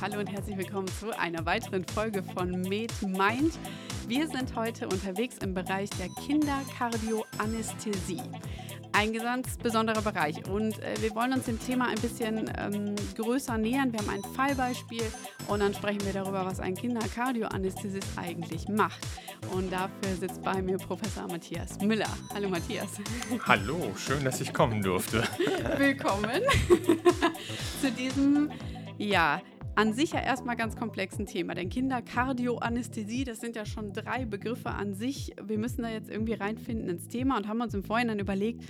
Hallo und herzlich willkommen zu einer weiteren Folge von Med Mind. Wir sind heute unterwegs im Bereich der Kinderkardioanästhesie. Ein ganz besonderer Bereich und äh, wir wollen uns dem Thema ein bisschen ähm, größer nähern. Wir haben ein Fallbeispiel und dann sprechen wir darüber, was ein Kinderkardioanästhesist eigentlich macht. Und dafür sitzt bei mir Professor Matthias Müller. Hallo Matthias. Hallo, schön, dass ich kommen durfte. Willkommen zu diesem ja, an sich ja erstmal ganz komplexen Thema. Denn Kinderkardioanästhesie, das sind ja schon drei Begriffe an sich. Wir müssen da jetzt irgendwie reinfinden ins Thema und haben uns im Vorhinein überlegt,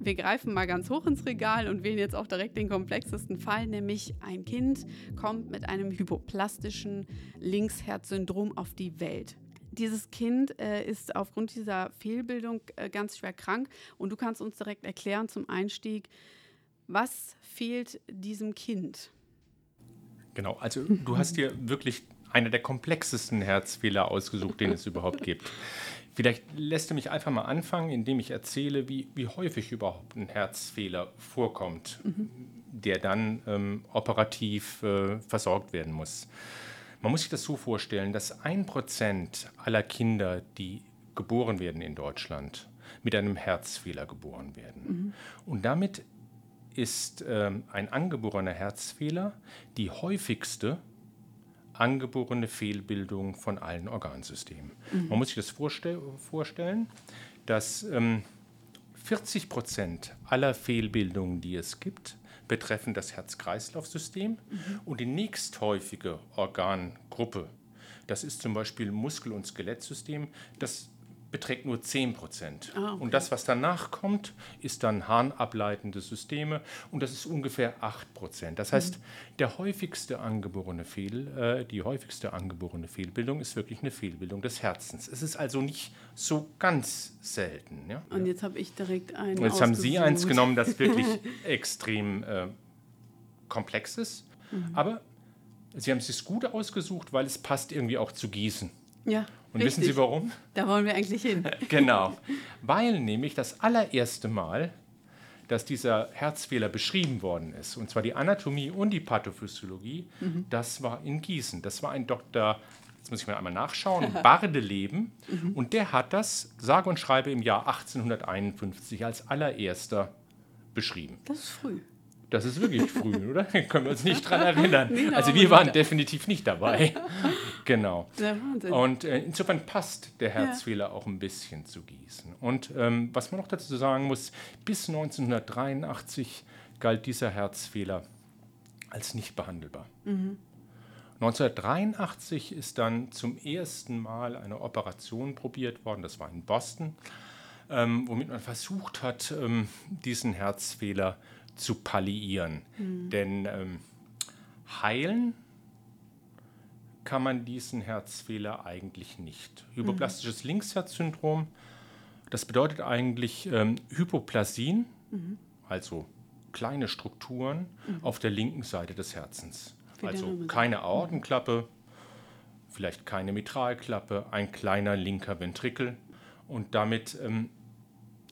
wir greifen mal ganz hoch ins Regal und wählen jetzt auch direkt den komplexesten Fall, nämlich ein Kind kommt mit einem hypoplastischen Linksherzsyndrom auf die Welt. Dieses Kind äh, ist aufgrund dieser Fehlbildung äh, ganz schwer krank und du kannst uns direkt erklären zum Einstieg, was fehlt diesem Kind? Genau, also du hast dir wirklich einer der komplexesten Herzfehler ausgesucht, den es überhaupt gibt. Vielleicht lässt du mich einfach mal anfangen, indem ich erzähle, wie, wie häufig überhaupt ein Herzfehler vorkommt, mhm. der dann ähm, operativ äh, versorgt werden muss. Man muss sich das so vorstellen, dass ein Prozent aller Kinder, die geboren werden in Deutschland, mit einem Herzfehler geboren werden. Mhm. Und damit ist ähm, ein angeborener Herzfehler die häufigste angeborene Fehlbildung von allen Organsystemen. Mhm. Man muss sich das vorstell vorstellen, dass ähm, 40 Prozent aller Fehlbildungen, die es gibt, betreffen das Herz-Kreislauf-System mhm. und die nächsthäufige Organgruppe, das ist zum Beispiel Muskel- und Skelettsystem, das beträgt nur 10 Prozent. Ah, okay. Und das, was danach kommt, ist dann harnableitende Systeme und das ist ungefähr 8 Prozent. Das heißt, mhm. der häufigste angeborene Fehl, äh, die häufigste angeborene Fehlbildung ist wirklich eine Fehlbildung des Herzens. Es ist also nicht so ganz selten. Ja? Und jetzt habe ich direkt einen. Und jetzt haben Sie eins genommen, das wirklich extrem äh, komplex ist. Mhm. Aber Sie haben es sich gut ausgesucht, weil es passt irgendwie auch zu Gießen. Ja. Und Richtig. wissen Sie warum? Da wollen wir eigentlich hin. genau. Weil nämlich das allererste Mal, dass dieser Herzfehler beschrieben worden ist, und zwar die Anatomie und die Pathophysiologie, mhm. das war in Gießen. Das war ein Doktor, jetzt muss ich mal einmal nachschauen, Bardeleben. Mhm. Und der hat das, sage und schreibe, im Jahr 1851 als allererster beschrieben. Das ist früh. Das ist wirklich früh, oder? Können wir uns nicht dran erinnern. also wir waren definitiv nicht dabei. genau. Und äh, insofern passt der Herzfehler ja. auch ein bisschen zu Gießen. Und ähm, was man noch dazu sagen muss, bis 1983 galt dieser Herzfehler als nicht behandelbar. Mhm. 1983 ist dann zum ersten Mal eine Operation probiert worden, das war in Boston, ähm, womit man versucht hat, ähm, diesen Herzfehler zu zu palliieren. Mhm. Denn ähm, heilen kann man diesen Herzfehler eigentlich nicht. Hypoplastisches mhm. Linksherzsyndrom, das bedeutet eigentlich ähm, Hypoplasien, mhm. also kleine Strukturen mhm. auf der linken Seite des Herzens. Also keine Aortenklappe, vielleicht keine Mitralklappe, ein kleiner linker Ventrikel. Und damit ähm,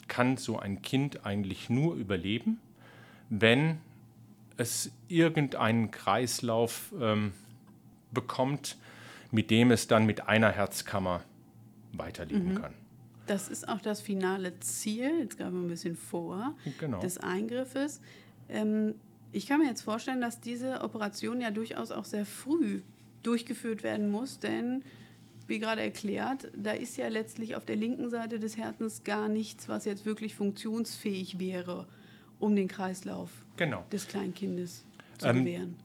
kann so ein Kind eigentlich nur überleben, wenn es irgendeinen Kreislauf ähm, bekommt, mit dem es dann mit einer Herzkammer weiterleben mhm. kann. Das ist auch das finale Ziel, jetzt wir ein bisschen vor, genau. des Eingriffes. Ähm, ich kann mir jetzt vorstellen, dass diese Operation ja durchaus auch sehr früh durchgeführt werden muss, denn wie gerade erklärt, da ist ja letztlich auf der linken Seite des Herzens gar nichts, was jetzt wirklich funktionsfähig wäre um den Kreislauf genau. des Kleinkindes zu ähm, gewähren.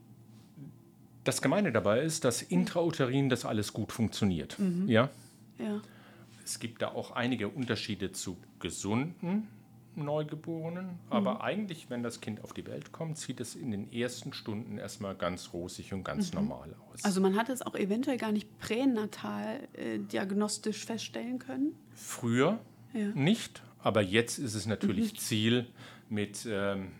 Das Gemeine dabei ist, dass intrauterin das alles gut funktioniert. Mhm. Ja? ja. Es gibt da auch einige Unterschiede zu gesunden Neugeborenen, aber mhm. eigentlich, wenn das Kind auf die Welt kommt, sieht es in den ersten Stunden erstmal ganz rosig und ganz mhm. normal aus. Also man hat es auch eventuell gar nicht pränatal äh, diagnostisch feststellen können? Früher ja. nicht, aber jetzt ist es natürlich mhm. Ziel, mit, ähm,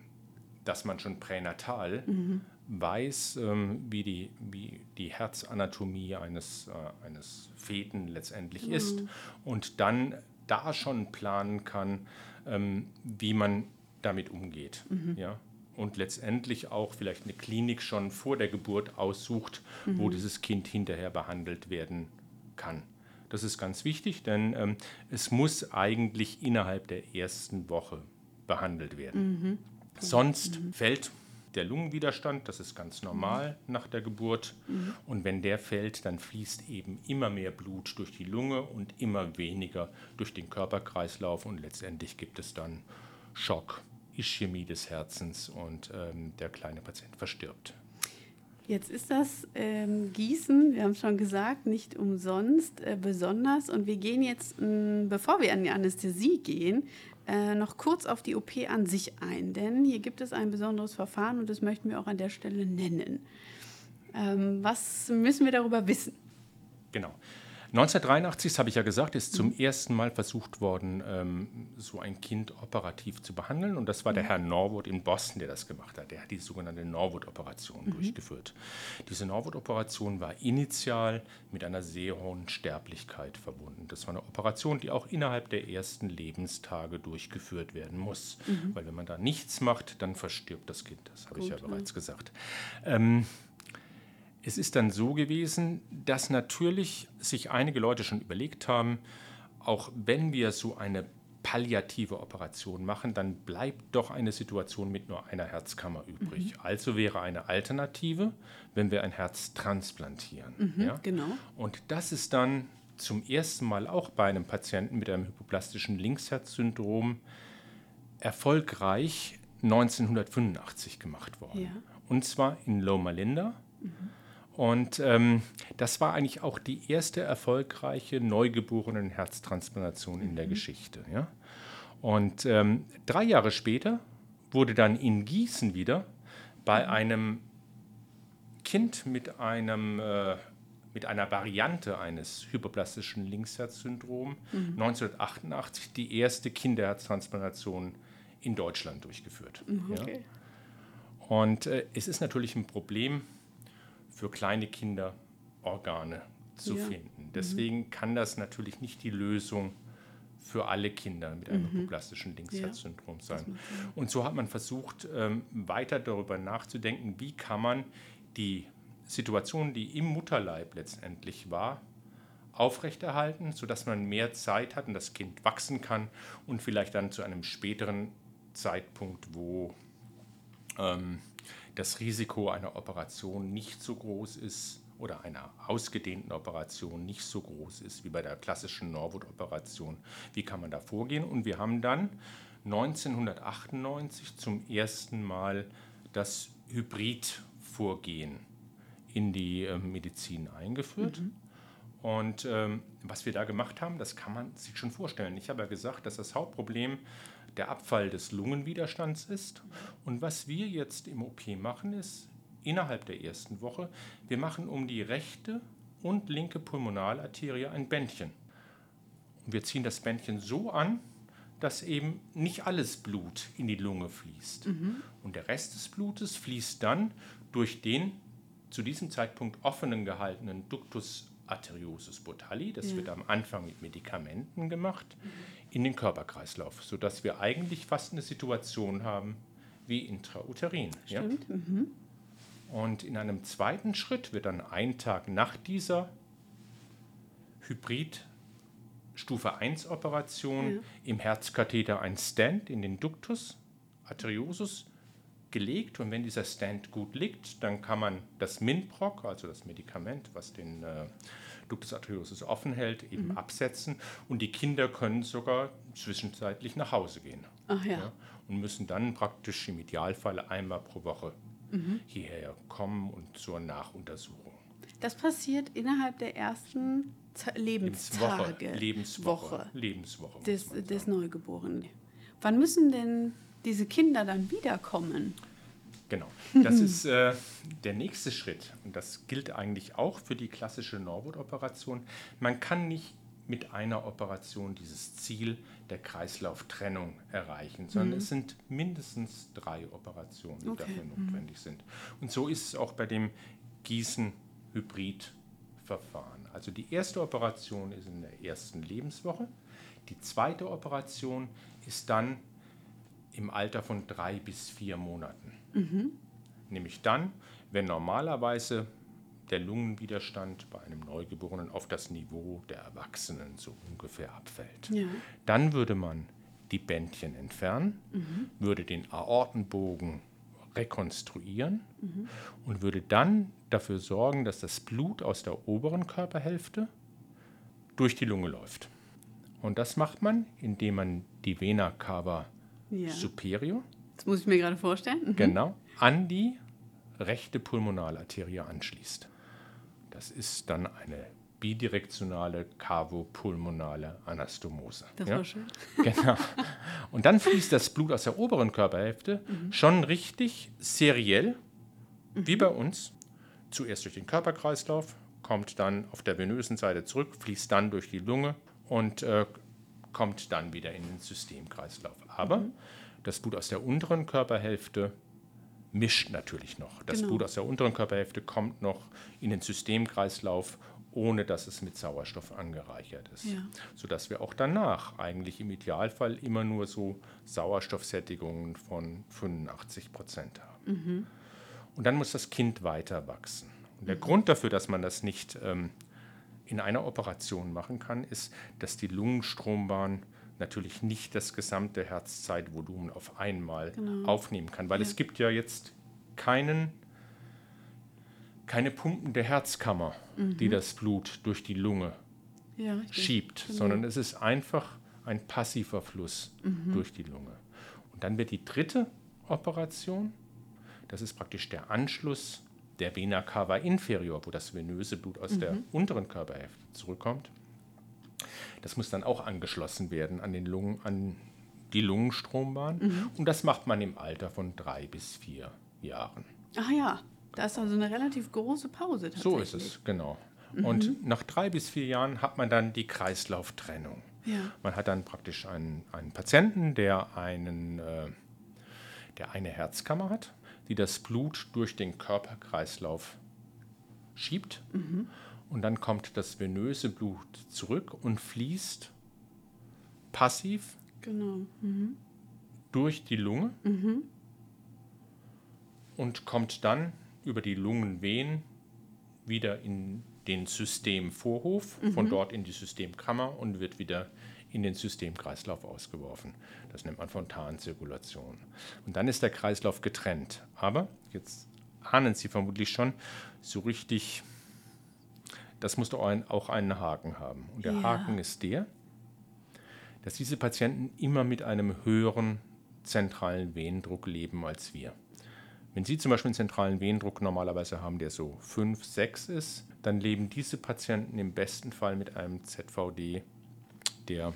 dass man schon pränatal mhm. weiß, ähm, wie, die, wie die Herzanatomie eines, äh, eines Feten letztendlich mhm. ist und dann da schon planen kann, ähm, wie man damit umgeht. Mhm. Ja? und letztendlich auch vielleicht eine Klinik schon vor der Geburt aussucht, mhm. wo dieses Kind hinterher behandelt werden kann. Das ist ganz wichtig, denn ähm, es muss eigentlich innerhalb der ersten Woche behandelt werden. Mhm. Sonst mhm. fällt der Lungenwiderstand, das ist ganz normal nach der Geburt. Mhm. Und wenn der fällt, dann fließt eben immer mehr Blut durch die Lunge und immer weniger durch den Körperkreislauf. Und letztendlich gibt es dann Schock, Ischämie des Herzens und ähm, der kleine Patient verstirbt. Jetzt ist das ähm, Gießen, wir haben schon gesagt, nicht umsonst äh, besonders. Und wir gehen jetzt, mh, bevor wir an die Anästhesie gehen, äh, noch kurz auf die OP an sich ein. Denn hier gibt es ein besonderes Verfahren und das möchten wir auch an der Stelle nennen. Ähm, was müssen wir darüber wissen? Genau. 1983, das habe ich ja gesagt, ist zum ersten Mal versucht worden, ähm, so ein Kind operativ zu behandeln. Und das war der mhm. Herr Norwood in Boston, der das gemacht hat. Der hat die sogenannte Norwood-Operation mhm. durchgeführt. Diese Norwood-Operation war initial mit einer sehr hohen Sterblichkeit verbunden. Das war eine Operation, die auch innerhalb der ersten Lebenstage durchgeführt werden muss. Mhm. Weil wenn man da nichts macht, dann verstirbt das Kind. Das habe Gut, ich ja bereits gesagt. Ähm, es ist dann so gewesen, dass natürlich sich einige Leute schon überlegt haben, auch wenn wir so eine palliative Operation machen, dann bleibt doch eine Situation mit nur einer Herzkammer übrig. Mhm. Also wäre eine Alternative, wenn wir ein Herz transplantieren. Mhm, ja? Genau. Und das ist dann zum ersten Mal auch bei einem Patienten mit einem hypoplastischen Linksherzsyndrom erfolgreich 1985 gemacht worden. Ja. Und zwar in Loma Linda. Mhm. Und ähm, das war eigentlich auch die erste erfolgreiche neugeborenen Herztransplantation in der mhm. Geschichte. Ja? Und ähm, drei Jahre später wurde dann in Gießen wieder bei mhm. einem Kind mit, einem, äh, mit einer Variante eines hyperplastischen Linksherzsyndrom mhm. 1988 die erste Kinderherztransplantation in Deutschland durchgeführt. Mhm, okay. Ja? Und äh, es ist natürlich ein Problem, für kleine Kinder Organe zu ja. finden. Mhm. Deswegen mhm. kann das natürlich nicht die Lösung für alle Kinder mit einem mhm. hypoplastischen Linksherzsyndrom ja. sein. Und so hat man versucht, ähm, weiter darüber nachzudenken, wie kann man die Situation, die im Mutterleib letztendlich war, aufrechterhalten, sodass man mehr Zeit hat und das Kind wachsen kann und vielleicht dann zu einem späteren Zeitpunkt, wo ähm, das Risiko einer Operation nicht so groß ist oder einer ausgedehnten Operation nicht so groß ist wie bei der klassischen Norwood-Operation. Wie kann man da vorgehen? Und wir haben dann 1998 zum ersten Mal das Hybridvorgehen in die äh, Medizin eingeführt. Mhm. Und ähm, was wir da gemacht haben, das kann man sich schon vorstellen. Ich habe ja gesagt, dass das Hauptproblem der Abfall des Lungenwiderstands ist. Und was wir jetzt im OP machen, ist innerhalb der ersten Woche, wir machen um die rechte und linke Pulmonalarterie ein Bändchen. Und wir ziehen das Bändchen so an, dass eben nicht alles Blut in die Lunge fließt. Mhm. Und der Rest des Blutes fließt dann durch den zu diesem Zeitpunkt offenen gehaltenen Ductus Arteriosus botalli, das ja. wird am Anfang mit Medikamenten gemacht, mhm. In den Körperkreislauf, sodass wir eigentlich fast eine Situation haben wie intrauterin. Stimmt. Ja? Mhm. Und in einem zweiten Schritt wird dann ein Tag nach dieser Hybrid Stufe 1 Operation ja. im Herzkatheter ein Stand in den Ductus arteriosus gelegt und wenn dieser Stand gut liegt, dann kann man das Minproc, also das Medikament, was den äh, Ductus arteriosus offen hält, eben mhm. absetzen und die Kinder können sogar zwischenzeitlich nach Hause gehen. Ach ja. ja und müssen dann praktisch im Idealfall einmal pro Woche mhm. hierher kommen und zur Nachuntersuchung. Das passiert innerhalb der ersten Lebenstage. Lebenswoche. Lebenswoche. Des, des Neugeborenen. Wann müssen denn diese Kinder dann wiederkommen. Genau, das ist äh, der nächste Schritt und das gilt eigentlich auch für die klassische Norwood-Operation. Man kann nicht mit einer Operation dieses Ziel der Kreislauftrennung erreichen, sondern mhm. es sind mindestens drei Operationen, die okay. dafür mhm. notwendig mhm. sind. Und so ist es auch bei dem Gießen-Hybrid-Verfahren. Also die erste Operation ist in der ersten Lebenswoche, die zweite Operation ist dann im Alter von drei bis vier Monaten. Nämlich dann, wenn normalerweise der Lungenwiderstand bei einem Neugeborenen auf das Niveau der Erwachsenen so ungefähr abfällt. Ja. Dann würde man die Bändchen entfernen, würde den Aortenbogen rekonstruieren und würde dann dafür sorgen, dass das Blut aus der oberen Körperhälfte durch die Lunge läuft. Und das macht man, indem man die Vena cava Ja. superior, Das muss ich mir gerade vorstellen. Mhm. genau, an die rechte Pulmonalarterie anschließt. Das ist dann eine bidirektionale cavopulmonale Anastomose. Das ja? war schön. Genau. Und dann fließt das Blut aus der oberen Körperhälfte Mhm. schon richtig seriell, wie bei uns. Zuerst durch den Körperkreislauf, kommt dann auf der venösen Seite zurück, fließt dann durch die Lunge und äh, kommt dann wieder in den Systemkreislauf. Aber Mhm. Das Blut aus der unteren Körperhälfte mischt natürlich noch. Das Genau. Blut aus der unteren Körperhälfte kommt noch in den Systemkreislauf, ohne dass es mit Sauerstoff angereichert ist. Ja. Sodass wir auch danach eigentlich im Idealfall immer nur so Sauerstoffsättigungen von 85 Prozent haben. Und dann muss das Kind weiter wachsen. Und der Grund dafür, dass man das nicht ähm, in einer Operation machen kann, ist, dass die Lungenstrombahn natürlich nicht das gesamte Herzzeitvolumen auf einmal Genau. aufnehmen kann, weil Ja. es gibt ja jetzt keinen, keine pumpende Herzkammer, die das Blut durch die Lunge Ja, schiebt, Genau. sondern es ist einfach ein passiver Fluss durch die Lunge. Und dann wird die dritte Operation, das ist praktisch der Anschluss der Vena cava inferior, wo das venöse Blut aus der unteren Körperhälfte zurückkommt. Das muss dann auch angeschlossen werden an, den Lungen, an die Lungenstrombahn. Und das macht man im Alter von drei bis vier Jahren. Ach ja, da ist also eine relativ große Pause tatsächlich. So ist es, genau. Und nach drei bis vier Jahren hat man dann die Kreislauftrennung. Ja. Man hat dann praktisch einen, einen Patienten, der, einen, äh, der eine Herzkammer hat, die das Blut durch den Körperkreislauf schiebt. Und dann kommt das venöse Blut zurück und fließt passiv Genau. Mhm. durch die Lunge und kommt dann über die Lungenvenen wieder in den Systemvorhof, von dort in die Systemkammer und wird wieder in den Systemkreislauf ausgeworfen. Das nennt man Fontanenzirkulation. Und dann ist der Kreislauf getrennt. Aber, jetzt ahnen Sie vermutlich schon, so richtig, das muss doch auch einen Haken haben. Und der Ja. Haken ist der, dass diese Patienten immer mit einem höheren zentralen Venendruck leben als wir. Wenn Sie zum Beispiel einen zentralen Venendruck normalerweise haben, der so 5, 6 ist, dann leben diese Patienten im besten Fall mit einem ZVD, der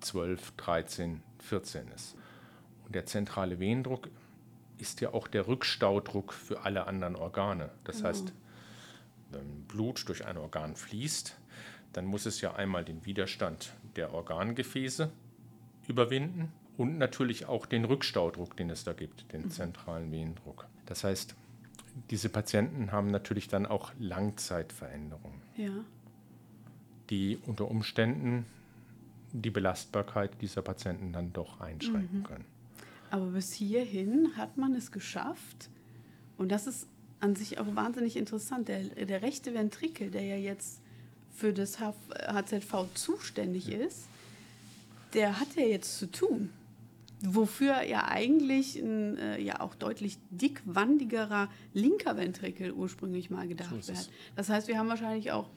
12, 13, 14 ist. Und der zentrale Venendruck ist ja auch der Rückstaudruck für alle anderen Organe. Das heißt, wenn Blut durch ein Organ fließt, dann muss es ja einmal den Widerstand der Organgefäße überwinden und natürlich auch den Rückstaudruck, den es da gibt, den zentralen Venendruck. Das heißt, diese Patienten haben natürlich dann auch Langzeitveränderungen, Ja. die unter Umständen die Belastbarkeit dieser Patienten dann doch einschränken können. Aber bis hierhin hat man es geschafft. Und das ist an sich auch wahnsinnig interessant. Der, der rechte Ventrikel, der ja jetzt für das HZV zuständig ist, der hat ja jetzt zu tun. Wofür ja eigentlich ein äh, ja auch deutlich dickwandigerer linker Ventrikel ursprünglich mal gedacht So wird. Das heißt, wir haben wahrscheinlich auch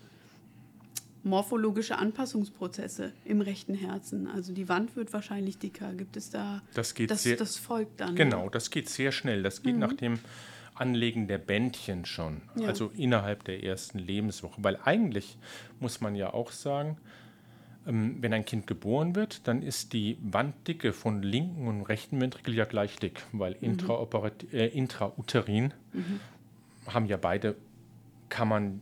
morphologische Anpassungsprozesse im rechten Herzen. Also die Wand wird wahrscheinlich dicker. Gibt es da Das geht das, sehr- das folgt dann. Genau, das geht sehr schnell. Das geht nach dem Anlegen der Bändchen schon. Ja. Also innerhalb der ersten Lebenswoche. Weil eigentlich muss man ja auch sagen, ähm, wenn ein Kind geboren wird, dann ist die Wanddicke von linken und rechten Ventrikel ja gleich dick, weil intraoperat- äh, intrauterin haben ja beide Kammern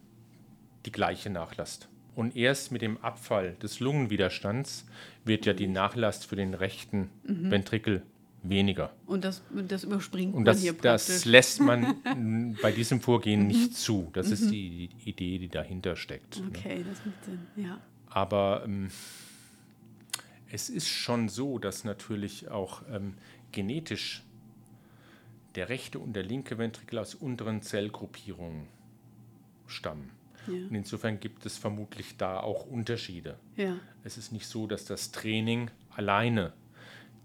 die gleiche Nachlast. Und erst mit dem Abfall des Lungenwiderstands wird ja die Nachlast für den rechten Ventrikel weniger. Und das, das überspringt Und man das, hier das praktisch. lässt man bei diesem Vorgehen nicht zu. Das ist die Idee, die dahinter steckt. ne? Okay, das macht Sinn. Ja. Aber ähm, es ist schon so, dass natürlich auch ähm, genetisch der rechte und der linke Ventrikel aus unteren Zellgruppierungen stammen. Ja. Und insofern gibt es vermutlich da auch Unterschiede. Ja. Es ist nicht so, dass das Training alleine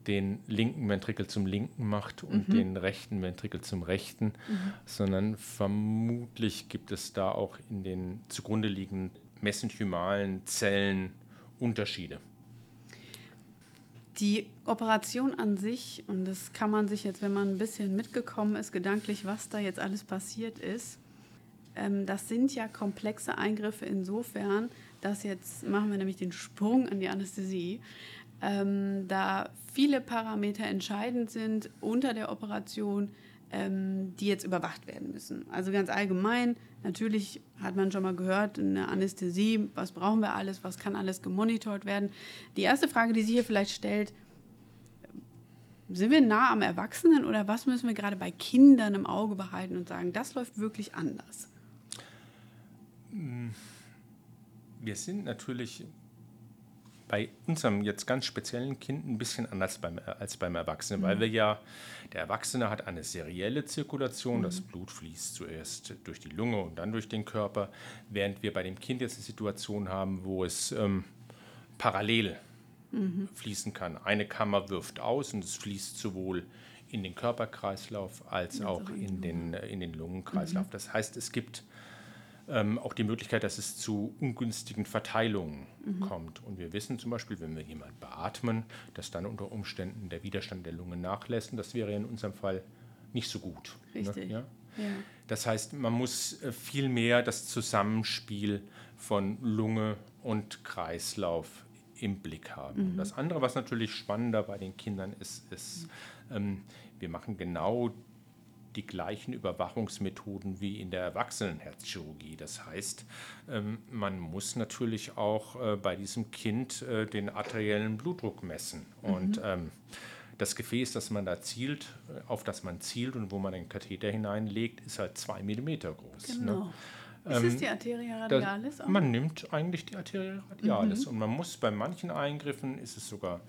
den linken Ventrikel zum linken macht und mhm. den rechten Ventrikel zum rechten, mhm. sondern vermutlich gibt es da auch in den zugrunde liegenden mesenchymalen Zellen Unterschiede. Die Operation an sich, und das kann man sich jetzt, wenn man ein bisschen mitgekommen ist, gedanklich, was da jetzt alles passiert ist, ähm, das sind ja komplexe Eingriffe insofern, dass jetzt machen wir nämlich den Sprung an die Anästhesie, ähm, da viele Parameter entscheidend sind unter der Operation, ähm, die jetzt überwacht werden müssen. Also ganz allgemein, natürlich hat man schon mal gehört, eine Anästhesie, was brauchen wir alles, was kann alles gemonitort werden. Die erste Frage, die sich hier vielleicht stellt, sind wir nah am Erwachsenen oder was müssen wir gerade bei Kindern im Auge behalten und sagen, das läuft wirklich anders? Wir sind natürlich bei unserem jetzt ganz speziellen Kind ein bisschen anders beim, als beim Erwachsenen, mhm. weil wir ja, der Erwachsene hat eine serielle Zirkulation, mhm. das Blut fließt zuerst durch die Lunge und dann durch den Körper, während wir bei dem Kind jetzt eine Situation haben, wo es ähm, parallel mhm. fließen kann. Eine Kammer wirft aus und es fließt sowohl in den Körperkreislauf als auch in den, in den Lungenkreislauf. Mhm. Das heißt, es gibt ähm, auch die Möglichkeit, dass es zu ungünstigen Verteilungen mhm. kommt. Und wir wissen zum Beispiel, wenn wir jemanden beatmen, dass dann unter Umständen der Widerstand der Lunge nachlässt. Und das wäre in unserem Fall nicht so gut. Ne? Richtig. Ne? Ja? Ja. Das heißt, man muss äh, viel mehr das Zusammenspiel von Lunge und Kreislauf im Blick haben. Mhm. Das andere, was natürlich spannender bei den Kindern ist, ist, ähm, wir machen genau die gleichen Überwachungsmethoden wie in der Erwachsenenherzchirurgie. Das heißt, ähm, man muss natürlich auch äh, bei diesem Kind äh, den arteriellen Blutdruck messen. Mhm. Und ähm, das Gefäß, das man da zielt, äh, auf das man zielt und wo man den Katheter hineinlegt, ist halt zwei Millimeter groß. Ne? Genau. Ne? Ist es ähm, die Arteria radialis? Da, man nimmt eigentlich die Arteria radialis. Mhm. Und man muss bei manchen Eingriffen, ist es sogar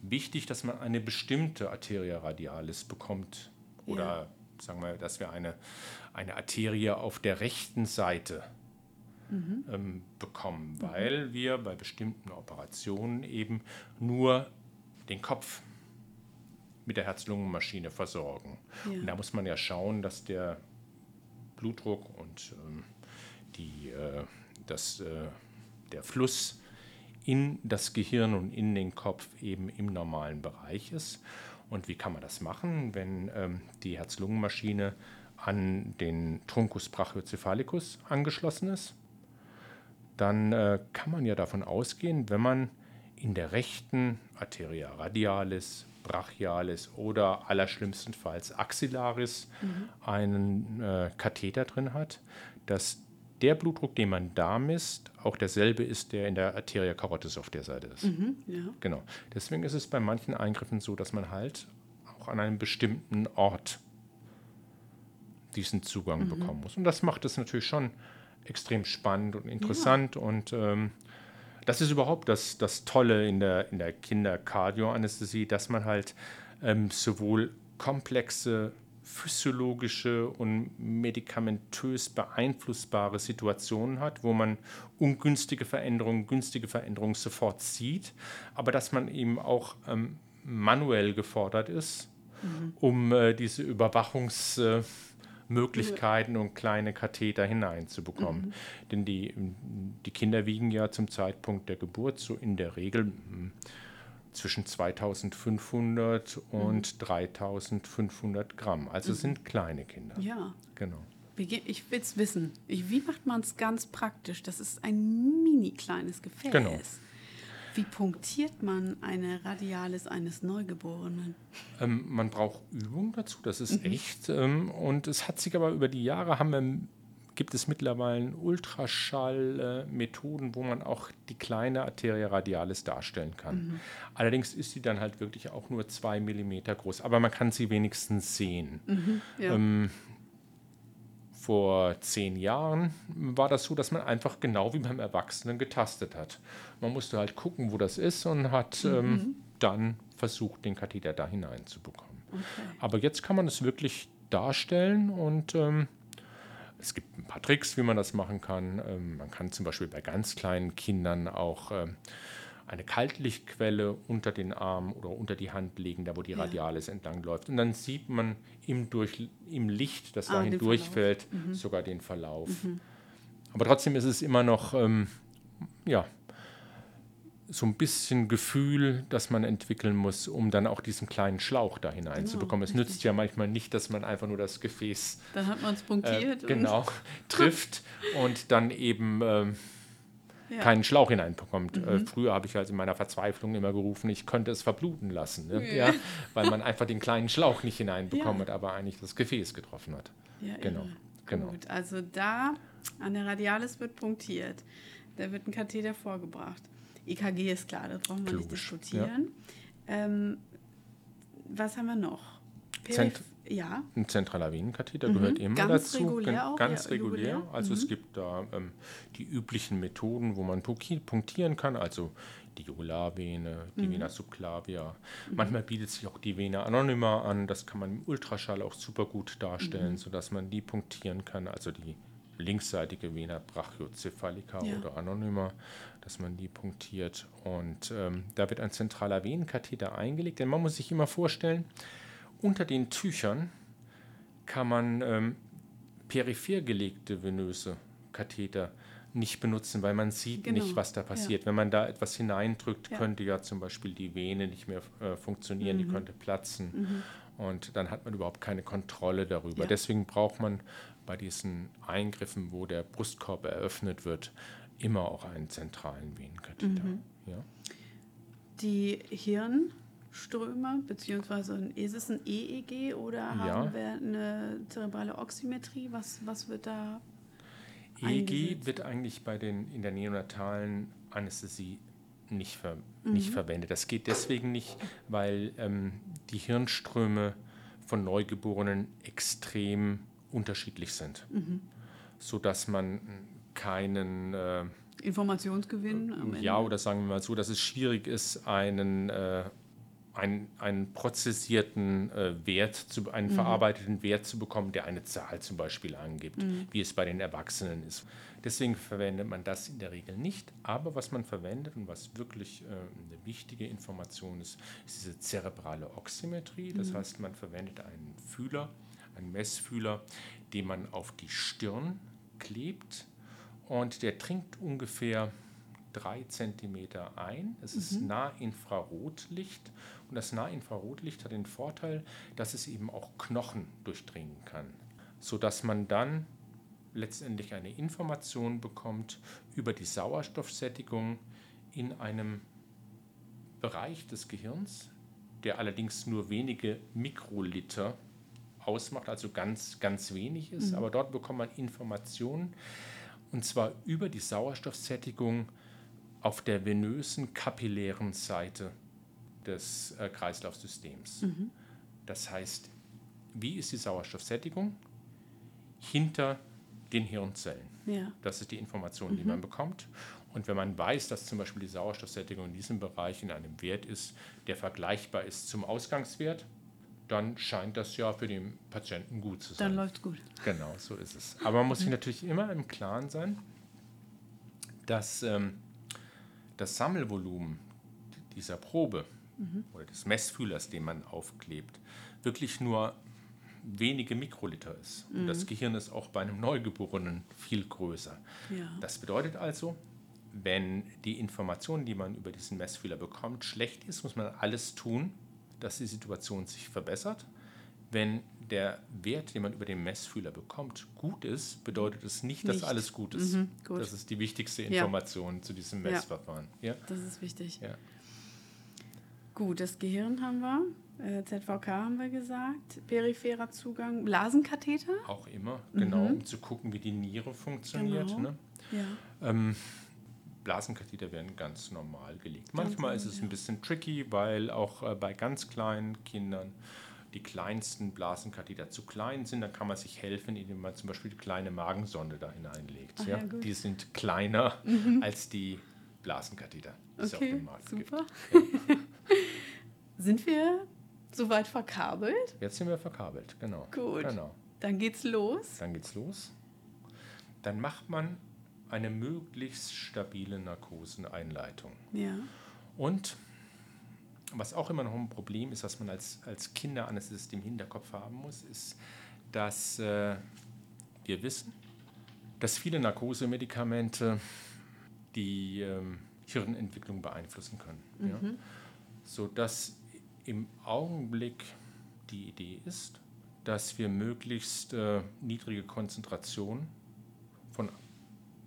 wichtig, dass man eine bestimmte Arteria radialis bekommt oder ja sagen wir, dass wir eine, eine Arterie auf der rechten Seite mhm. ähm, bekommen, mhm. weil wir bei bestimmten Operationen eben nur den Kopf mit der Herz-Lungen-Maschine versorgen. Ja. Und da muss man ja schauen, dass der Blutdruck und ähm, die, äh, das, äh, der Fluss in das Gehirn und in den Kopf eben im normalen Bereich ist. Und wie kann man das machen, wenn ähm, die Herz-Lungen-Maschine an den Truncus brachiocephalicus angeschlossen ist? Dann äh, kann man ja davon ausgehen, wenn man in der rechten Arteria radialis, brachialis oder allerschlimmstenfalls axillaris mhm. einen äh, Katheter drin hat, dass der Blutdruck, den man da misst, auch derselbe ist, der in der Arteria carotis auf der Seite ist. Mhm, ja. Genau. Deswegen ist es bei manchen Eingriffen so, dass man halt auch an einem bestimmten Ort diesen Zugang mhm. bekommen muss. Und das macht es natürlich schon extrem spannend und interessant. Ja. Und ähm, das ist überhaupt das, das Tolle in der, in der Kinderkardioanästhesie, dass man halt ähm, sowohl komplexe physiologische und medikamentös beeinflussbare Situationen hat, wo man ungünstige Veränderungen, günstige Veränderungen sofort sieht, aber dass man eben auch ähm, manuell gefordert ist, mhm. um äh, diese Überwachungsmöglichkeiten äh, und kleine Katheter hineinzubekommen. Mhm. Denn die, die Kinder wiegen ja zum Zeitpunkt der Geburt so in der Regel hm, zwischen 2500 und mhm. 3500 Gramm. Also mhm. sind kleine Kinder. Ja. Genau. Ich will es wissen. wie macht man es ganz praktisch? Das ist ein mini kleines Gefäß. Genau. Wie punktiert man eine Radialis eines Neugeborenen? Ähm, man braucht Übung dazu, das ist mhm. echt. Ähm, und es hat sich aber über die Jahre haben wir gibt es mittlerweile Ultraschallmethoden, wo man auch die kleine Arteria radialis darstellen kann. Mhm. Allerdings ist sie dann halt wirklich auch nur zwei Millimeter groß, aber man kann sie wenigstens sehen. Mhm, ja. ähm, vor zehn Jahren war das so, dass man einfach genau wie beim Erwachsenen getastet hat. Man musste halt gucken, wo das ist und hat mhm. ähm, dann versucht, den Katheter da hineinzubekommen. Okay. Aber jetzt kann man es wirklich darstellen und ähm, es gibt ein paar Tricks, wie man das machen kann. Ähm, man kann zum Beispiel bei ganz kleinen Kindern auch ähm, eine Kaltlichtquelle unter den Arm oder unter die Hand legen, da wo die Radialis ja. entlang läuft. Und dann sieht man im, durch, im Licht, das ah, dahin durchfällt, mhm. sogar den Verlauf. Mhm. Aber trotzdem ist es immer noch, ähm, ja, so ein bisschen Gefühl, das man entwickeln muss, um dann auch diesen kleinen Schlauch da hineinzubekommen. Genau, es nützt ja manchmal nicht, dass man einfach nur das Gefäß. Dann hat man es punktiert. Äh, genau, trifft und dann eben. Ähm, ja. keinen Schlauch hineinbekommt. Äh, mhm. Äh, früher habe ich also in meiner Verzweiflung immer gerufen, ich könnte es verbluten lassen, ne? ja, weil man einfach den kleinen Schlauch nicht hineinbekommen hat, aber eigentlich das Gefäß getroffen hat. Ja, genau. genau. Gut, also da an der Radialis wird punktiert. Da wird ein Katheter vorgebracht. EKG ist klar, das brauchen wir nicht diskutieren. Ähm, was haben wir noch? Zent ja. Ein zentraler Venenkatheter mhm. gehört immer ganz dazu. Regulär auch, ganz ja, regulär. regulär. Also mhm. es gibt da ähm, die üblichen Methoden, wo man punktieren kann, also die Jugularvene, die mhm. Vena subclavia. Mhm. Manchmal bietet sich auch die Vena anonyma an. Das kann man im Ultraschall auch super gut darstellen, mhm. sodass man die punktieren kann. Also die linksseitige Vena brachiocephalica ja. oder anonyma, dass man die punktiert. Und ähm, da wird ein zentraler Venenkatheter eingelegt. Denn man muss sich immer vorstellen, unter den Tüchern kann man ähm, peripher gelegte venöse Katheter nicht benutzen, weil man sieht genau. nicht, was da passiert. Ja. Wenn man da etwas hineindrückt, ja. könnte ja zum Beispiel die Vene nicht mehr äh, funktionieren, mhm. die könnte platzen. Mhm. Und dann hat man überhaupt keine Kontrolle darüber. Ja. Deswegen braucht man bei diesen Eingriffen, wo der Brustkorb eröffnet wird, immer auch einen zentralen Venenkatheter. Mhm. Ja? Die Hirn Ströme, beziehungsweise ist es ein EEG oder ja. haben wir eine zerebrale Oxymetrie? Was, was wird da EEG eingesetzt? wird eigentlich bei den, in der neonatalen Anästhesie nicht, ver, mhm. nicht verwendet. Das geht deswegen nicht, weil ähm, die Hirnströme von Neugeborenen extrem unterschiedlich sind, mhm. sodass man keinen äh, Informationsgewinn. ja, oder sagen wir mal so, dass es schwierig ist, einen äh, einen, einen prozessierten äh, Wert, zu, einen mhm. verarbeiteten Wert zu bekommen, der eine Zahl zum Beispiel angibt, mhm. wie es bei den Erwachsenen ist. Deswegen verwendet man das in der Regel nicht. Aber was man verwendet und was wirklich äh, eine wichtige Information ist, ist diese zerebrale Oxymetrie. Das mhm. heißt, man verwendet einen Fühler, einen Messfühler, den man auf die Stirn klebt und der trinkt ungefähr drei Zentimeter ein. Es mhm. ist Nahinfrarotlicht und das Nahinfrarotlicht hat den Vorteil, dass es eben auch Knochen durchdringen kann, sodass man dann letztendlich eine Information bekommt über die Sauerstoffsättigung in einem Bereich des Gehirns, der allerdings nur wenige Mikroliter ausmacht, also ganz, ganz wenig ist. Mhm. Aber dort bekommt man Informationen, und zwar über die Sauerstoffsättigung auf der venösen kapillären Seite des äh, Kreislaufsystems. Mhm. Das heißt, wie ist die Sauerstoffsättigung hinter den Hirnzellen? Ja. Das ist die Information, die mhm. man bekommt. Und wenn man weiß, dass zum Beispiel die Sauerstoffsättigung in diesem Bereich in einem Wert ist, der vergleichbar ist zum Ausgangswert, dann scheint das ja für den Patienten gut zu sein. Dann läuft es gut. Genau, so ist es. Aber man muss sich natürlich immer im Klaren sein, dass ähm, das Sammelvolumen dieser Probe mhm. oder des Messfühlers, den man aufklebt, wirklich nur wenige Mikroliter ist. Mhm. Und das mhm. Gehirn ist auch bei einem Neugeborenen viel größer. Ja. Das bedeutet also, wenn die Information, die man über diesen Messfühler bekommt, schlecht ist, muss man alles tun, dass die Situation sich verbessert. Wenn der Wert, den man über den Messfühler bekommt, gut ist, bedeutet es nicht, dass nicht. alles gut ist. Mhm, gut. Das ist die wichtigste Information ja. zu diesem Messverfahren. Ja. Das ist wichtig. Ja. Gut, das Gehirn haben wir, äh, ZVK haben wir gesagt, peripherer Zugang, Blasenkatheter? Auch immer, genau, mhm. um zu gucken, wie die Niere funktioniert. Genau. Ne? Ja. Ähm, Blasenkatheter werden ganz normal gelegt. Manchmal ist es ein bisschen tricky, weil auch äh, bei ganz kleinen Kindern die kleinsten Blasenkatheter zu klein sind, dann kann man sich helfen, indem man zum Beispiel die kleine Magensonde da hineinlegt. Ach, ja, die sind kleiner mhm. als die Blasenkatheter. Okay, super. Ja. sind wir soweit verkabelt? Jetzt sind wir verkabelt, genau. Gut. Genau. Dann geht's los. Dann geht's los. Dann macht man eine möglichst stabile Narkoseneinleitung. Ja. Und was auch immer noch ein Problem ist, was man als, als Kinderanästhesist im Hinterkopf haben muss, ist, dass äh, wir wissen, dass viele Narkosemedikamente die ähm, Hirnentwicklung beeinflussen können. Mhm. Ja? Sodass im Augenblick die Idee ist, dass wir möglichst äh, niedrige Konzentrationen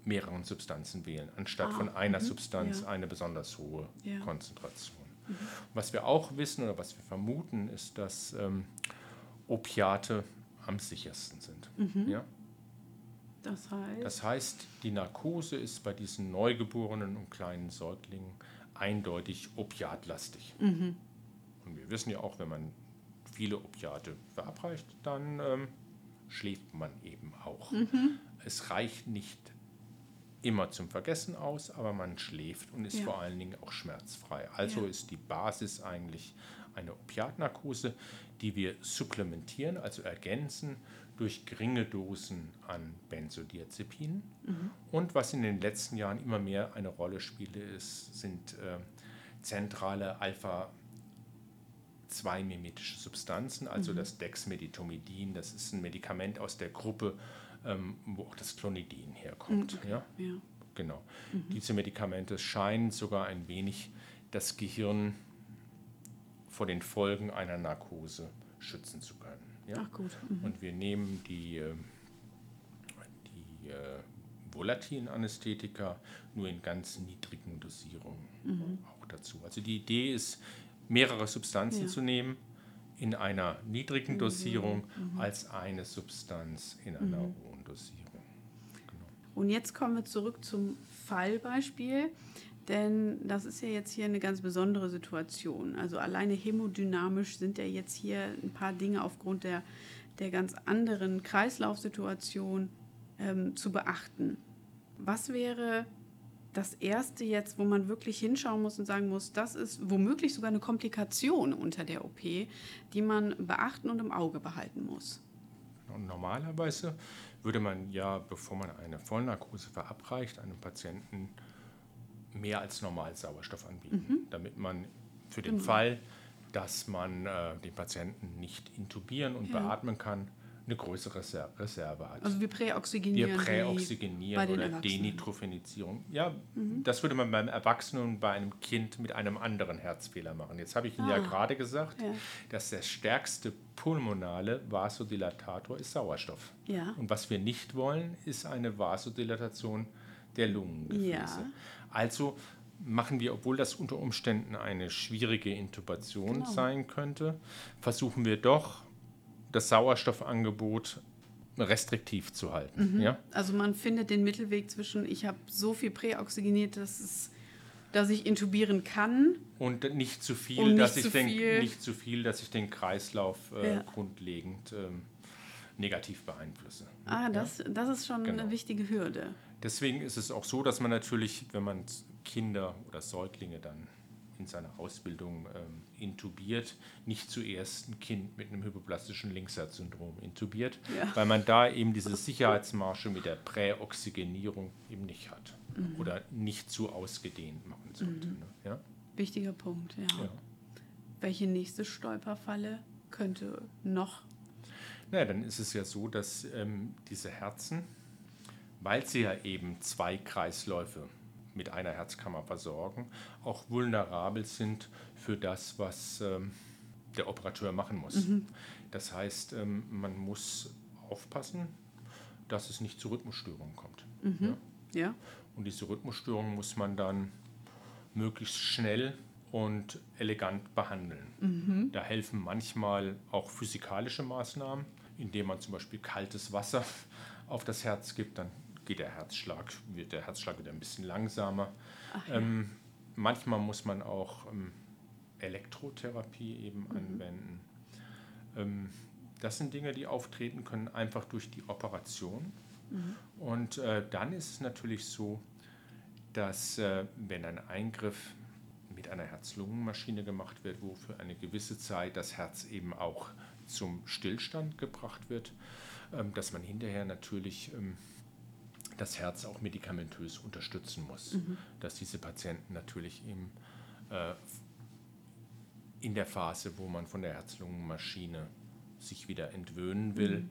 mehreren Substanzen wählen, anstatt ah, von einer -hmm, Substanz ja. eine besonders hohe ja. Konzentration. Mhm. Was wir auch wissen oder was wir vermuten, ist, dass ähm, Opiate am sichersten sind. Mhm. Ja? Das heißt? Das heißt, die Narkose ist bei diesen Neugeborenen und kleinen Säuglingen eindeutig opiatlastig. Mhm. Und wir wissen ja auch, wenn man viele Opiate verabreicht, dann ähm, schläft man eben auch. Mhm. Es reicht nicht immer zum Vergessen aus, aber man schläft und ist ja. vor allen Dingen auch schmerzfrei. Also ja. ist die Basis eigentlich eine Opiatnarkose, die wir supplementieren, also ergänzen durch geringe Dosen an Benzodiazepinen. Mhm. Und was in den letzten Jahren immer mehr eine Rolle spielt, ist, sind äh, zentrale Alpha- 2-mimetische Substanzen, also mhm. das Dexmedetomidin, das ist ein Medikament aus der Gruppe, ähm, wo auch das Clonidin herkommt. Okay. Ja? ja? Genau. Mhm. Diese Medikamente scheinen sogar ein wenig das Gehirn vor den Folgen einer Narkose schützen zu können. Ja? Ach gut. Mhm. Und wir nehmen die, ähm, die äh, volatilen Anästhetika nur in ganz niedrigen Dosierungen mhm. auch dazu. Also die Idee ist, mehrere Substanzen ja. zu nehmen in einer niedrigen mhm. Dosierung mhm. als eine Substanz in einer mhm. hohen Dosierung. Genau. Und jetzt kommen wir zurück zum Fallbeispiel. Denn das ist ja jetzt hier eine ganz besondere Situation. Also alleine hemodynamisch sind ja jetzt hier ein paar Dinge aufgrund der, der ganz anderen Kreislaufsituation ähm, zu beachten. Was wäre das Erste jetzt, wo man wirklich hinschauen muss und sagen muss, das ist womöglich sogar eine Komplikation unter der OP, die man beachten und im Auge behalten muss? Und normalerweise würde man ja, bevor man eine Vollnarkose verabreicht, einem Patienten mehr als normal Sauerstoff anbieten, mhm. damit man für den genau. Fall, dass man äh, den Patienten nicht intubieren und ja. beatmen kann, eine größere Reserve hat. Also wir präoxygenieren. Wir präoxygenieren oder Denitrophenisierung. Ja, mhm. das würde man beim Erwachsenen und bei einem Kind mit einem anderen Herzfehler machen. Jetzt habe ich Ihnen ah. ja gerade gesagt, ja. dass der stärkste pulmonale Vasodilatator ist Sauerstoff. Ja. Und was wir nicht wollen, ist eine Vasodilatation der Lungengefäße. Ja. Also machen wir, obwohl das unter Umständen eine schwierige Intubation genau. sein könnte, versuchen wir doch das Sauerstoffangebot restriktiv zu halten. Mhm. Ja? Also man findet den Mittelweg zwischen, ich habe so viel präoxygeniert, dass, es, dass ich intubieren kann. Und nicht zu viel, nicht dass zu ich den, nicht zu viel, dass ich den Kreislauf äh, ja. grundlegend ähm, negativ beeinflusse. Ah, das, ja? das ist schon genau. eine wichtige Hürde. Deswegen ist es auch so, dass man natürlich, wenn man Kinder oder Säuglinge dann in seiner Ausbildung ähm, intubiert, nicht zuerst ein Kind mit einem hypoplastischen Linksherzsyndrom intubiert, ja. weil man da eben diese Sicherheitsmarsche mit der Präoxygenierung eben nicht hat mhm. oder nicht zu ausgedehnt machen sollte. Mhm. Ne? Ja? Wichtiger Punkt, ja. ja. Welche nächste Stolperfalle könnte noch? Naja, dann ist es ja so, dass ähm, diese Herzen, weil sie ja eben zwei Kreisläufe mit einer Herzkammer versorgen, auch vulnerabel sind für das, was ähm, der Operateur machen muss. Mhm. Das heißt, ähm, man muss aufpassen, dass es nicht zu Rhythmusstörungen kommt. Mhm. Ja? ja? Und diese Rhythmusstörungen muss man dann möglichst schnell und elegant behandeln. Mhm. Da helfen manchmal auch physikalische Maßnahmen, indem man zum Beispiel kaltes Wasser auf das Herz gibt, dann geht der Herzschlag, wird der Herzschlag wieder ein bisschen langsamer. Ja. Ähm, manchmal muss man auch ähm, Elektrotherapie eben mhm. anwenden. Ähm, das sind Dinge, die auftreten können einfach durch die Operation. Mhm. Und äh, dann ist es natürlich so, dass äh, wenn ein Eingriff mit einer Herz-Lungen-Maschine gemacht wird, wo für eine gewisse Zeit das Herz eben auch zum Stillstand gebracht wird, ähm, dass man hinterher natürlich ähm, das Herz auch medikamentös unterstützen muss, mhm. dass diese Patienten natürlich im, äh, in der Phase, wo man von der Herz-Lungen-Maschine sich wieder entwöhnen will, mhm.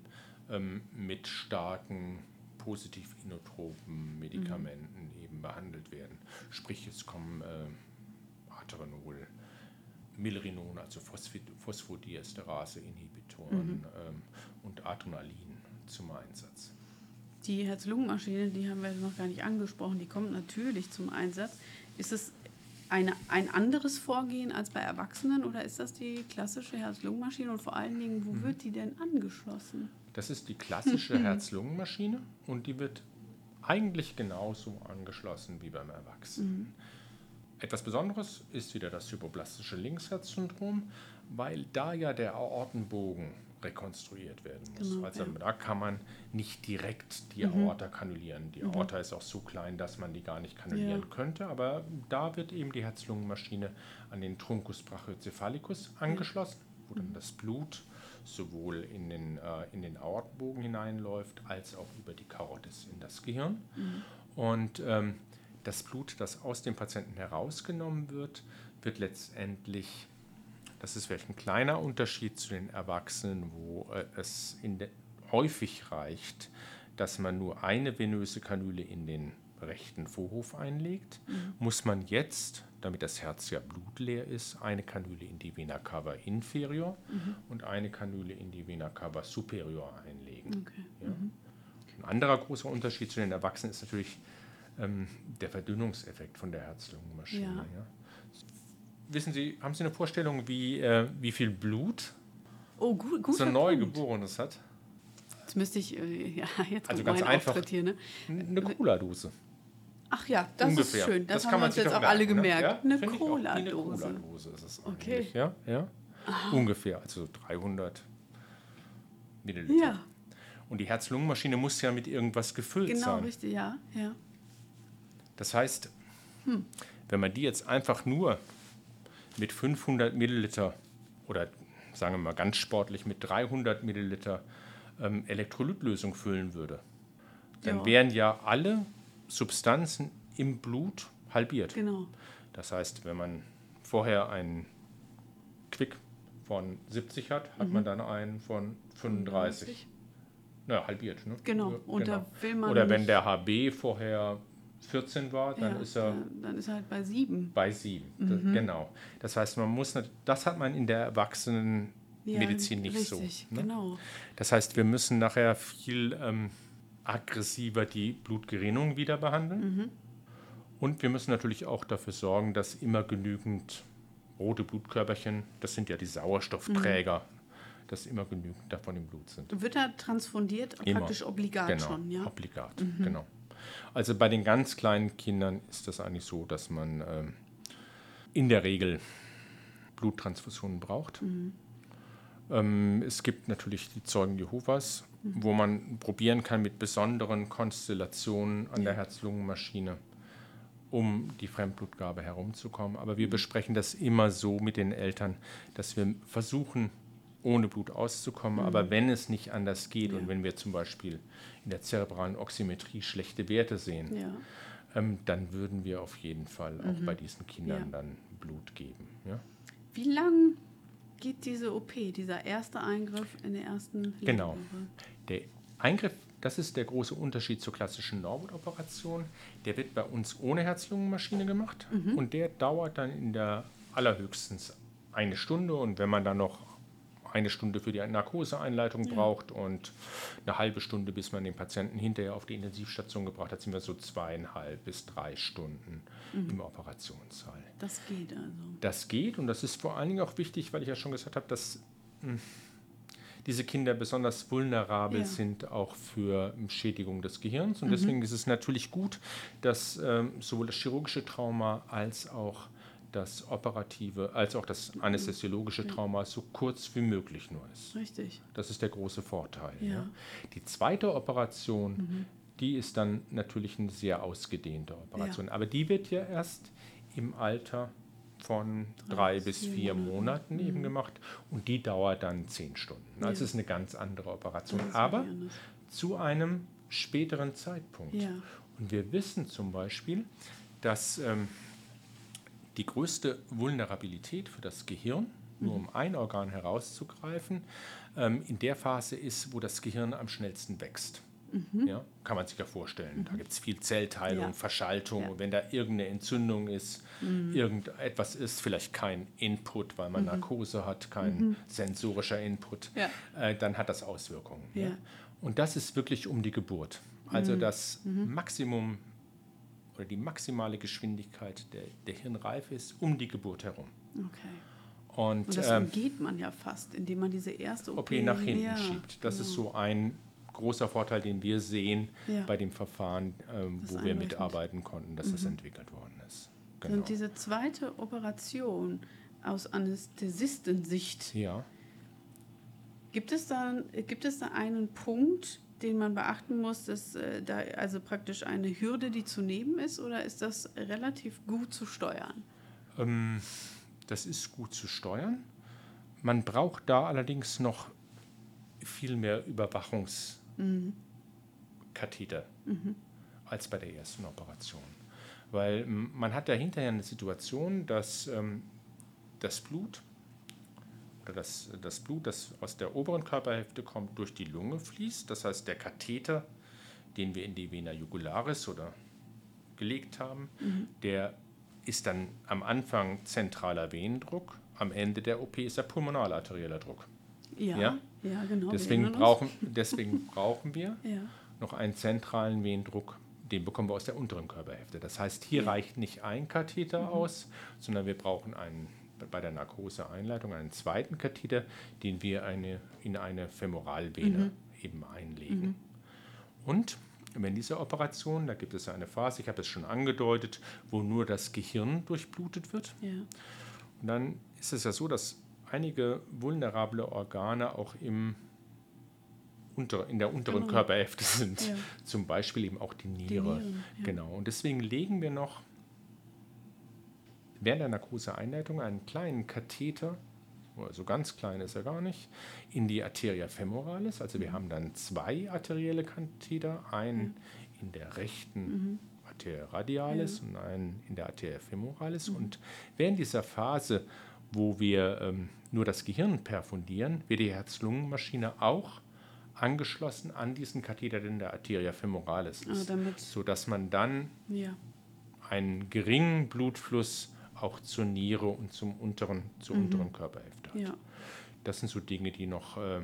ähm, mit starken positiv inotropen Medikamenten mhm. eben behandelt werden. Sprich, es kommen äh, Aterenol, Milrinon, also Phosphodiesterase-Inhibitoren mhm. ähm, und Adrenalin zum Einsatz. Die Herz-Lungen-Maschine, die haben wir noch gar nicht angesprochen, die kommt natürlich zum Einsatz. Ist es eine, ein anderes Vorgehen als bei Erwachsenen oder ist das die klassische Herz-Lungen-Maschine und vor allen Dingen, wo mhm. wird die denn angeschlossen? Das ist die klassische Herz-Lungen-Maschine und die wird eigentlich genauso angeschlossen wie beim Erwachsenen. Mhm. Etwas Besonderes ist wieder das hypoblastische Linksherzsyndrom, weil da ja der Aortenbogen rekonstruiert werden muss. Genau, also ja. da kann man nicht direkt die mhm. Aorta kanulieren. Die mhm. Aorta ist auch so klein, dass man die gar nicht kanulieren ja. könnte, aber da wird eben die Herz-Lungen-Maschine an den Truncus brachiocephalicus angeschlossen, wo dann mhm. das Blut sowohl in den, äh, in den Aortenbogen hineinläuft, als auch über die Karotis in das Gehirn. Mhm. Und ähm, das Blut, das aus dem Patienten herausgenommen wird, wird letztendlich das ist vielleicht ein kleiner Unterschied zu den Erwachsenen, wo äh, es häufig reicht, dass man nur eine venöse Kanüle in den rechten Vorhof einlegt, mhm. muss man jetzt, damit das Herz ja blutleer ist, eine Kanüle in die Vena cava inferior mhm. und eine Kanüle in die Vena cava superior einlegen. Okay. Ja? Mhm. Ein anderer großer Unterschied zu den Erwachsenen ist natürlich ähm, der Verdünnungseffekt von der Herz-Lungen-Maschine. Ja. Ja? Wissen Sie, haben Sie eine Vorstellung, wie, äh, wie viel Blut oh, gut, so ein Neugeborenes hat? Jetzt müsste ich, äh, ja, jetzt also ganz einfach hier, ne? eine Cola-Dose. Ach ja, das Ungefähr. ist schön. Das, das haben wir uns jetzt auch alle gemerkt. Ne? Ja? Eine Cola-Dose. Eine Cola-Dose ist es okay. Ja, ja. Ungefähr, also 300 Milliliter. Ja. Und die Herz-Lungen-Maschine muss ja mit irgendwas gefüllt genau, sein. Genau, richtig, ja. ja. Das heißt, hm. wenn man die jetzt einfach nur mit 500 Milliliter oder sagen wir mal ganz sportlich mit 300 Milliliter ähm, Elektrolytlösung füllen würde, dann ja. wären ja alle Substanzen im Blut halbiert. Genau. Das heißt, wenn man vorher einen Quick von 70 hat, hat mhm. man dann einen von 35. 35. Naja, halbiert. Ne? Genau. Genau. Oder wenn der HB vorher 14 war, dann ja, ist er. Dann ist er halt bei 7. Bei 7, mhm. genau. Das heißt, man muss, das hat man in der Erwachsenenmedizin ja, nicht richtig, so. Ne? Genau. Das heißt, wir müssen nachher viel ähm, aggressiver die Blutgerinnung wieder behandeln. Mhm. Und wir müssen natürlich auch dafür sorgen, dass immer genügend rote Blutkörperchen, das sind ja die Sauerstoffträger, mhm. dass immer genügend davon im Blut sind. Wird er transfundiert, immer. praktisch obligat genau, schon, ja? Obligat, mhm. genau. Also bei den ganz kleinen Kindern ist das eigentlich so, dass man ähm, in der Regel Bluttransfusionen braucht. Mhm. Ähm, es gibt natürlich die Zeugen Jehovas, mhm. wo man probieren kann mit besonderen Konstellationen an der Herz-Lungen-Maschine, um die Fremdblutgabe herumzukommen. Aber wir besprechen das immer so mit den Eltern, dass wir versuchen, ohne Blut auszukommen. Mhm. Aber wenn es nicht anders geht ja. und wenn wir zum Beispiel in der zerebralen Oximetrie schlechte Werte sehen, ja. ähm, dann würden wir auf jeden Fall mhm. auch bei diesen Kindern ja. dann Blut geben. Wie lang geht diese OP, dieser erste Eingriff in der ersten Genau. Der Eingriff, das ist der große Unterschied zur klassischen Norwood-Operation. Der wird bei uns ohne Herz-Lungen-Maschine gemacht mhm. und der dauert dann in der allerhöchstens eine Stunde und wenn man dann noch eine Stunde für die Narkoseeinleitung ja. braucht und eine halbe Stunde, bis man den Patienten hinterher auf die Intensivstation gebracht hat, sind wir so zweieinhalb bis drei Stunden mhm. im Operationssaal. Das geht also. Das geht und das ist vor allen Dingen auch wichtig, weil ich ja schon gesagt habe, dass mh, hm, diese Kinder besonders vulnerabel ja. sind auch für Schädigung des Gehirns. Und mhm. deswegen ist es natürlich gut, dass ähm, sowohl das chirurgische Trauma als auch das operative als auch das anästhesiologische Trauma so kurz wie möglich nur ist. Richtig. Das ist der große Vorteil. Ja. Ja. Die zweite Operation, mhm. die ist dann natürlich eine sehr ausgedehnte Operation, ja. aber die wird ja erst im Alter von drei, bis vier Monaten mhm. eben gemacht und die dauert dann zehn Stunden. Also ist eine ganz andere Operation, aber zu einem späteren Zeitpunkt. Ja. Und wir wissen zum Beispiel, dass ähm, die größte Vulnerabilität für das Gehirn, mhm. nur um ein Organ herauszugreifen, ähm, in der Phase ist, wo das Gehirn am schnellsten wächst. Mhm. Ja, kann man sich ja vorstellen. Mhm. Da gibt es viel Zellteilung, ja. Verschaltung. Ja. wenn da irgendeine Entzündung ist, mhm. irgendetwas ist, vielleicht kein Input, weil man mhm. Narkose hat, kein mhm. sensorischer Input, ja. äh, dann hat das Auswirkungen. Und das ist wirklich um die Geburt. Also mhm. das Maximum oder die maximale Geschwindigkeit der, der Hirnreife ist um die Geburt herum. Okay. Und, Und das ähm, umgeht man ja fast, indem man diese erste OP, OP nach hinten schiebt. Das genau. ist so ein großer Vorteil, den wir sehen ja. bei dem Verfahren, ähm, wo wir mitarbeiten konnten, dass mhm. das entwickelt worden ist. Genau. Und diese zweite Operation aus Anästhesistensicht, ja. gibt, es da, gibt es da einen Punkt, den man beachten muss, dass äh, da also praktisch eine Hürde, die zu nehmen ist, oder ist das relativ gut zu steuern? Ähm, das ist gut zu steuern. Man braucht da allerdings noch viel mehr Überwachungs- mhm. Katheter mhm. als bei der ersten Operation. Weil man hat da hinterher eine Situation, dass ähm, das Blut oder das, das Blut, das aus der oberen Körperhälfte kommt, durch die Lunge fließt. Das heißt, der Katheter, den wir in die Vena jugularis oder gelegt haben, mhm. der ist dann am Anfang zentraler Venendruck, am Ende der OP ist er pulmonalarterieller Druck. Ja, ja? ja genau. Deswegen brauchen, deswegen brauchen wir ja. noch einen zentralen Venendruck. Den bekommen wir aus der unteren Körperhälfte. Das heißt, hier ja. reicht nicht ein Katheter mhm. aus, sondern wir brauchen einen, bei der Narkoseeinleitung einen zweiten Katheter, den wir eine, in eine Femoralvene mhm. eben einlegen. Mhm. Und wenn diese Operation, da gibt es eine Phase, ich habe es schon angedeutet, wo nur das Gehirn durchblutet wird. Ja. Und dann ist es ja so, dass einige vulnerable Organe auch im unter, in der unteren genau. Körperhälfte sind. Ja. Zum Beispiel eben auch die Niere. Die Nieren, ja. Genau. Und deswegen legen wir noch während der Narkoseeinleitung einen kleinen Katheter, also ganz klein ist er gar nicht, in die Arteria femoralis. Also wir mhm. haben dann zwei arterielle Katheter, einen mhm. in der rechten mhm. Arteria radialis ja. und einen in der Arteria femoralis. Mhm. Und während dieser Phase, wo wir ähm, nur das Gehirn perfundieren, wird die Herz-Lungen-Maschine auch angeschlossen an diesen Katheter in der Arteria femoralis ist, ah, sodass man dann ja. einen geringen Blutfluss auch zur Niere und zum unteren, zur mhm. unteren Körperhälfte hat. Ja. Das sind so Dinge, die noch äh,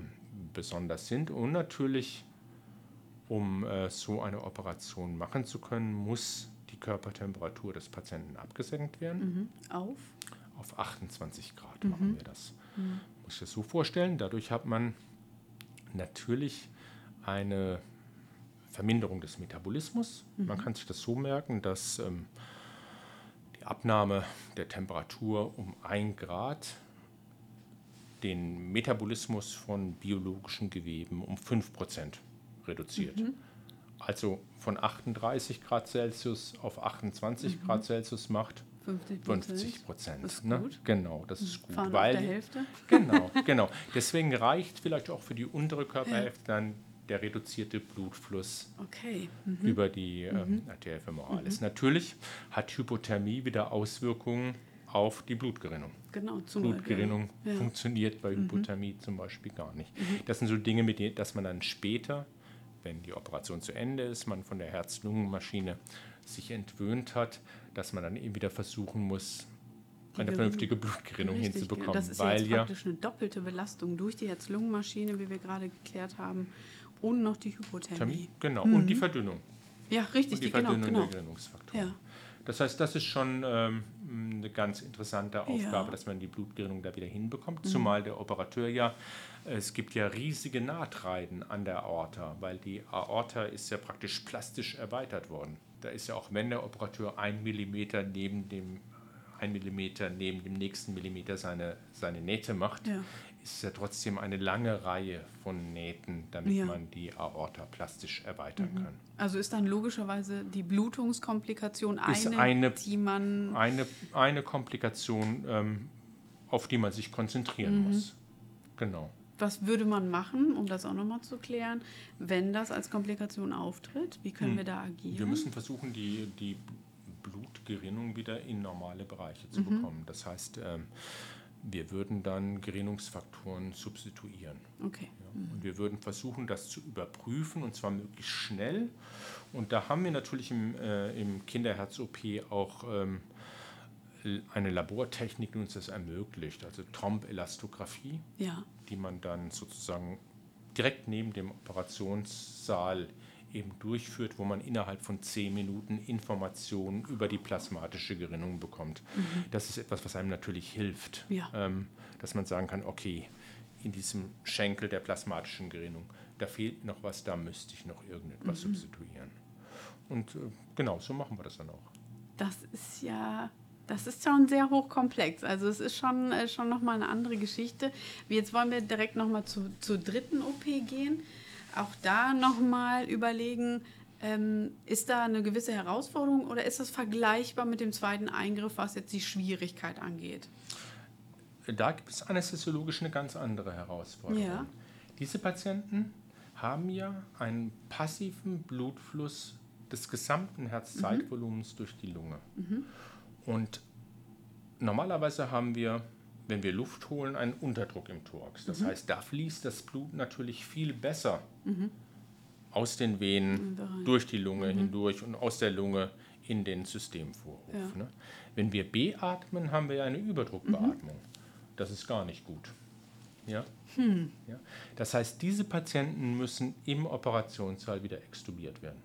besonders sind. Und natürlich, um äh, so eine Operation machen zu können, muss die Körpertemperatur des Patienten abgesenkt werden. Mhm. Auf? auf 28 Grad mhm. machen wir das. Mhm. Muss ich das so vorstellen. Dadurch hat man natürlich eine Verminderung des Metabolismus. Mhm. Man kann sich das so merken, dass ähm, Abnahme der Temperatur um 1 Grad den Metabolismus von biologischen Geweben um 5% reduziert. Mhm. Also von 38 Grad Celsius auf 28 mhm. Grad Celsius macht 50 Prozent. Ne? Genau, das ist gut. Fahren weil, der Hälfte? Genau, genau. Deswegen reicht vielleicht auch für die untere Körperhälfte dann der reduzierte Blutfluss okay. mhm. über die ähm, mhm. Arteria femoralis. Mhm. Natürlich hat Hypothermie wieder Auswirkungen auf die Blutgerinnung. Genau, zum Blutgerinnung ja. funktioniert bei mhm. Hypothermie zum Beispiel gar nicht. Mhm. Das sind so Dinge, mit denen dass man dann später, wenn die Operation zu Ende ist, man von der Herz-Lungen-Maschine sich entwöhnt hat, dass man dann eben wieder versuchen muss, eine vernünftige Blutgerinnung Richtig, hinzubekommen. Das ist weil ja praktisch eine doppelte Belastung durch die Herz-Lungen-Maschine, wie wir gerade geklärt haben, und noch die Hypothermie. Genau, mhm. und die Verdünnung. Ja, richtig. Und die, die genau, Verdünnung genau, genau. der Gerinnungsfaktoren. Ja. Das heißt, das ist schon ähm, eine ganz interessante Aufgabe, ja. dass man die Blutgerinnung da wieder hinbekommt. Mhm. Zumal der Operateur ja, es gibt ja riesige Nahtreiden an der Aorta, weil die Aorta ist ja praktisch plastisch erweitert worden. Da ist ja auch, wenn der Operateur ein Millimeter neben dem ein Millimeter neben dem nächsten Millimeter seine, seine Nähte macht, Ja. Ist ja trotzdem eine lange Reihe von Nähten, damit Ja. man die Aorta plastisch erweitern kann. Also ist dann logischerweise die Blutungskomplikation eine, eine- die man. Eine, eine Komplikation, ähm, auf die man sich konzentrieren Mhm. muss. Genau. Was würde man machen, um das auch nochmal zu klären, wenn das als Komplikation auftritt? Wie können wir da agieren? Wir müssen versuchen, die, die Blutgerinnung wieder in normale Bereiche zu Mhm. bekommen. Das heißt, ähm, wir würden dann Gerinnungsfaktoren substituieren. okay. Ja. Und wir würden versuchen, das zu überprüfen und zwar möglichst schnell. Und da haben wir natürlich im, äh, im Kinderherz-OP auch ähm, eine Labortechnik, die uns das ermöglicht, also Trombelastographie, Ja. die man dann sozusagen direkt neben dem Operationssaal eben durchführt, wo man innerhalb von zehn Minuten Informationen über die plasmatische Gerinnung bekommt. Das ist etwas, was einem natürlich hilft, Ja. ähm, dass man sagen kann, okay, in diesem Schenkel der plasmatischen Gerinnung, da fehlt noch was, da müsste ich noch irgendetwas substituieren. Und äh, genau, so machen wir das dann auch. Das ist ja, das ist schon sehr hochkomplex. Also es ist schon, äh, schon nochmal eine andere Geschichte. Jetzt wollen wir direkt nochmal zu, zur dritten OP gehen. Auch da nochmal überlegen, ähm, ist da eine gewisse Herausforderung oder ist das vergleichbar mit dem zweiten Eingriff, was jetzt die Schwierigkeit angeht? Da gibt es anästhesiologisch eine ganz andere Herausforderung. Ja. Diese Patienten haben ja einen passiven Blutfluss des gesamten Herzzeitvolumens durch die Lunge. Und normalerweise haben wir, wenn wir Luft holen, einen Unterdruck im Thorax. Das heißt, da fließt das Blut natürlich viel besser aus den Venen durch die Lunge hindurch und aus der Lunge in den Systemvorhof. Ja. Ne? Wenn wir beatmen, haben wir ja eine Überdruckbeatmung. Das ist gar nicht gut. Ja? Ja? Das heißt, diese Patienten müssen im Operationssaal wieder extubiert werden.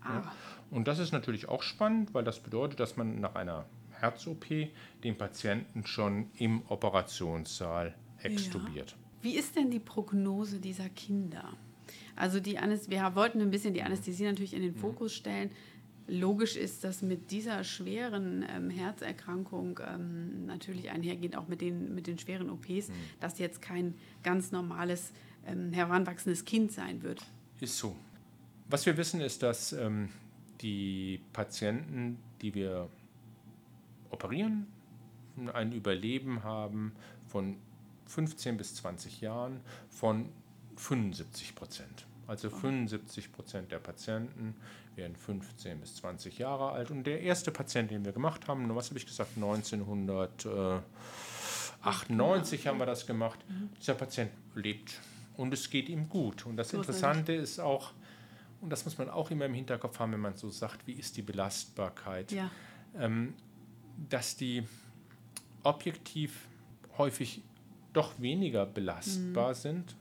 Ah, Und das ist natürlich auch spannend, weil das bedeutet, dass man nach einer Herz-OP den Patienten schon im Operationssaal extubiert. Wie ist denn die Prognose dieser Kinder? Also die Anästhesie, wir wollten ein bisschen die Anästhesie natürlich in den Fokus stellen. Logisch ist, dass mit dieser schweren ähm, Herzerkrankung ähm, natürlich einhergeht, auch mit den, mit den schweren OPs, dass jetzt kein ganz normales ähm, heranwachsendes Kind sein wird. Ist so. Was wir wissen, ist, dass ähm, die Patienten, die wir operieren, ein Überleben haben von 15 bis 20 Jahren von 75 Prozent. Also 75 Prozent der Patienten werden 15 bis 20 Jahre alt. Und der erste Patient, den wir gemacht haben, was habe ich gesagt, 1998 haben wir das gemacht, dieser Patient lebt und es geht ihm gut. Und das. Interessante ist auch, und das muss man auch immer im Hinterkopf haben, wenn man so sagt, wie ist die Belastbarkeit, Ja, ähm, dass die objektiv häufig doch weniger Mhm. belastbar sind,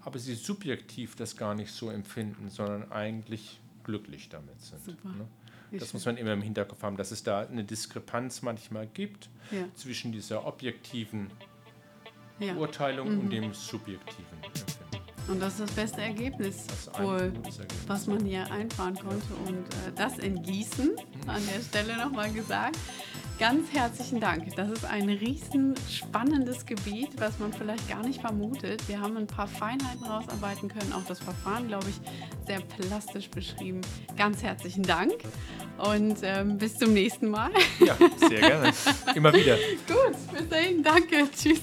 aber sie subjektiv das gar nicht so empfinden, sondern eigentlich glücklich damit sind. Ne? Das schön. muss man immer im Hinterkopf haben, dass es da eine Diskrepanz manchmal gibt ja, zwischen dieser objektiven ja. Beurteilung und dem subjektiven. Und das ist das beste Ergebnis, Das wohl, was man hier einfahren konnte. Und äh, das in Gießen, an der Stelle nochmal gesagt. Ganz herzlichen Dank. Das ist ein riesen spannendes Gebiet, was man vielleicht gar nicht vermutet. Wir haben ein paar Feinheiten rausarbeiten können, auch das Verfahren, glaube ich, sehr plastisch beschrieben. Ganz herzlichen Dank und ähm, bis zum nächsten Mal. Ja, sehr gerne. Immer wieder. Gut, bis dahin, danke, tschüss.